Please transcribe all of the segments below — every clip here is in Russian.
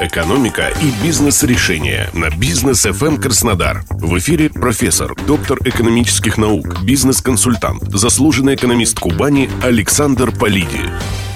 Экономика и бизнес-решения на бизнес FM Краснодар. В эфире профессор, доктор экономических наук, бизнес-консультант, заслуженный экономист Кубани Александр Полиди.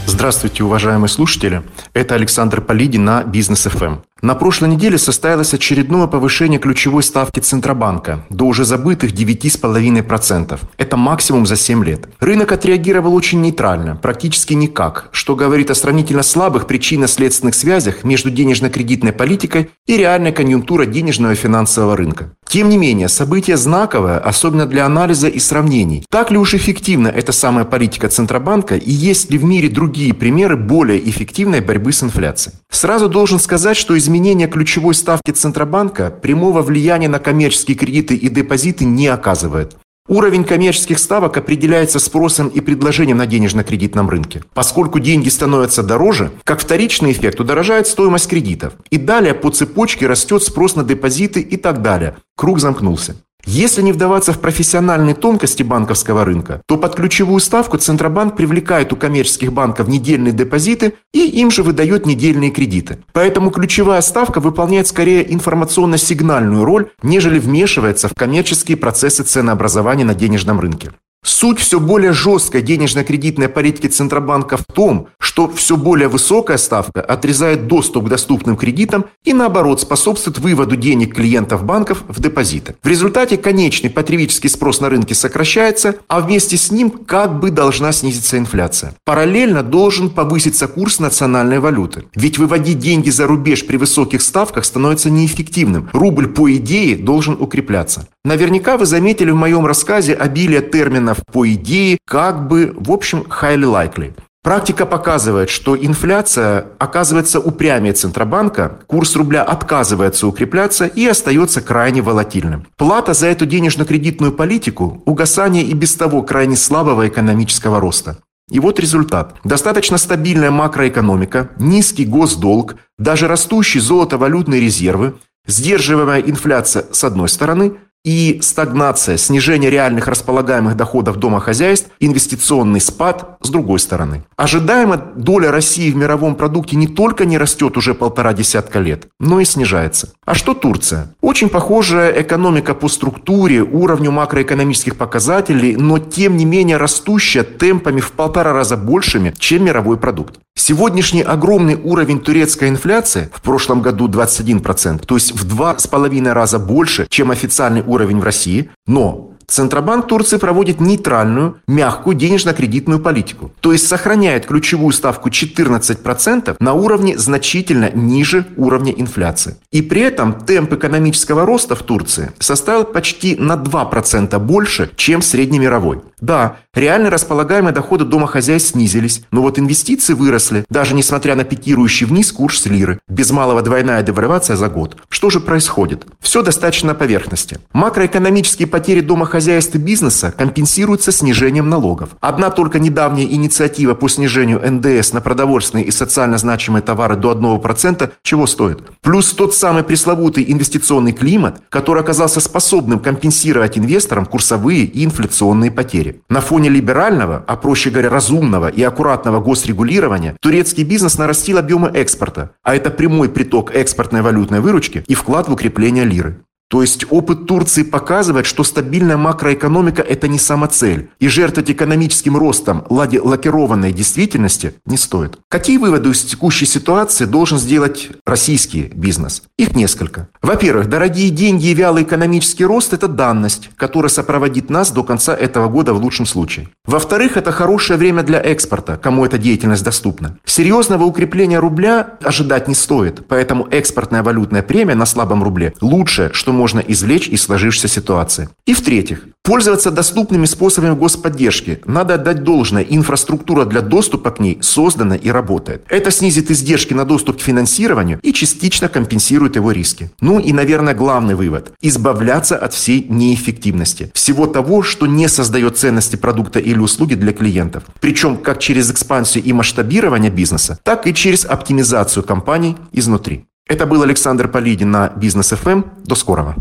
Здравствуйте, уважаемые слушатели. Это Александр Полиди на Бизнес ФМ. На прошлой неделе состоялось очередное повышение ключевой ставки Центробанка до уже забытых 9,5%. Это максимум за 7 лет. Рынок отреагировал очень нейтрально, практически никак, что говорит о сравнительно слабых причинно-следственных связях между денежно-кредитной политикой и реальной конъюнктурой денежного и финансового рынка. Тем не менее, событие знаковое, особенно для анализа и сравнений. Так ли уж эффективна эта самая политика Центробанка и есть ли в мире другие примеры более эффективной борьбы с инфляцией? Сразу должен сказать, что изменение ключевой ставки Центробанка прямого влияния на коммерческие кредиты и депозиты не оказывает. Уровень коммерческих ставок определяется спросом и предложением на денежно-кредитном рынке. Поскольку деньги становятся дороже, как вторичный эффект удорожает стоимость кредитов. И далее по цепочке растет спрос на депозиты и так далее. Круг замкнулся. Если не вдаваться в профессиональные тонкости банковского рынка, то под ключевую ставку Центробанк привлекает у коммерческих банков недельные депозиты и им же выдает недельные кредиты. Поэтому ключевая ставка выполняет скорее информационно-сигнальную роль, нежели вмешивается в коммерческие процессы ценообразования на денежном рынке. Суть все более жесткой денежно-кредитной политики Центробанка в том, что все более высокая ставка отрезает доступ к доступным кредитам и наоборот способствует выводу денег клиентов банков в депозиты. В результате конечный потребительский спрос на рынке сокращается, а вместе с ним как бы должна снизиться инфляция. Параллельно должен повыситься курс национальной валюты. Ведь выводить деньги за рубеж при высоких ставках становится неэффективным. Рубль по идее должен укрепляться. Наверняка вы заметили в моем рассказе обилие терминов по идее, как бы, в общем, highly likely. Практика показывает, что инфляция оказывается упрямее Центробанка, курс рубля отказывается укрепляться и остается крайне волатильным. Плата за эту денежно-кредитную политику – угасание и без того крайне слабого экономического роста. И вот результат. Достаточно стабильная макроэкономика, низкий госдолг, даже растущие золотовалютные резервы, сдерживаемая инфляция с одной стороны, и стагнация, снижение реальных располагаемых доходов домохозяйств, инвестиционный спад с другой стороны. Ожидаемо доля России в мировом продукте не только не растет уже полтора десятка лет, но и снижается. А что Турция? Очень похожая экономика по структуре, уровню макроэкономических показателей, но тем не менее растущая темпами в полтора раза большими, чем мировой продукт. Сегодняшний огромный уровень турецкой инфляции, в прошлом году 21%, то есть в два с половиной раза больше, чем официальный уровень в России, но Центробанк Турции проводит нейтральную, мягкую денежно-кредитную политику. То есть сохраняет ключевую ставку 14% на уровне значительно ниже уровня инфляции. И при этом темп экономического роста в Турции составил почти на 2% больше, чем среднемировой. Да, реально располагаемые доходы домохозяйств снизились, но вот инвестиции выросли, даже несмотря на пикирующий вниз курс лиры. Без малого двойная девальвация за год. Что же происходит? Все достаточно на поверхности. Макроэкономические потери домохозяйств и бизнеса компенсируются снижением налогов. Одна только недавняя инициатива по снижению НДС на продовольственные и социально значимые товары до 1% чего стоит? Плюс тот самый пресловутый инвестиционный климат, который оказался способным компенсировать инвесторам курсовые и инфляционные потери. На фоне либерального, а проще говоря разумного и аккуратного госрегулирования, турецкий бизнес нарастил объемы экспорта, а это прямой приток экспортной валютной выручки и вклад в укрепление лиры. То есть опыт Турции показывает, что стабильная макроэкономика – это не самоцель. И жертвовать экономическим ростом ладе лакированной действительности не стоит. Какие выводы из текущей ситуации должен сделать российский бизнес? Их несколько. Во-первых, дорогие деньги и вялый экономический рост – это данность, которая сопроводит нас до конца этого года в лучшем случае. Во-вторых, это хорошее время для экспорта, кому эта деятельность доступна. Серьезного укрепления рубля ожидать не стоит, поэтому экспортная валютная премия на слабом рубле – лучшее, что можно извлечь из сложившейся ситуации. И в-третьих, пользоваться доступными способами господдержки. Надо отдать должное, инфраструктура для доступа к ней создана и работает. Это снизит издержки на доступ к финансированию и частично компенсирует его риски. Ну и, наверное, главный вывод – избавляться от всей неэффективности. Всего того, что не создает ценности продукта или услуги для клиентов. Причем как через экспансию и масштабирование бизнеса, так и через оптимизацию компаний изнутри. Это был Александр Полидин на Бизнес ФМ. До скорого.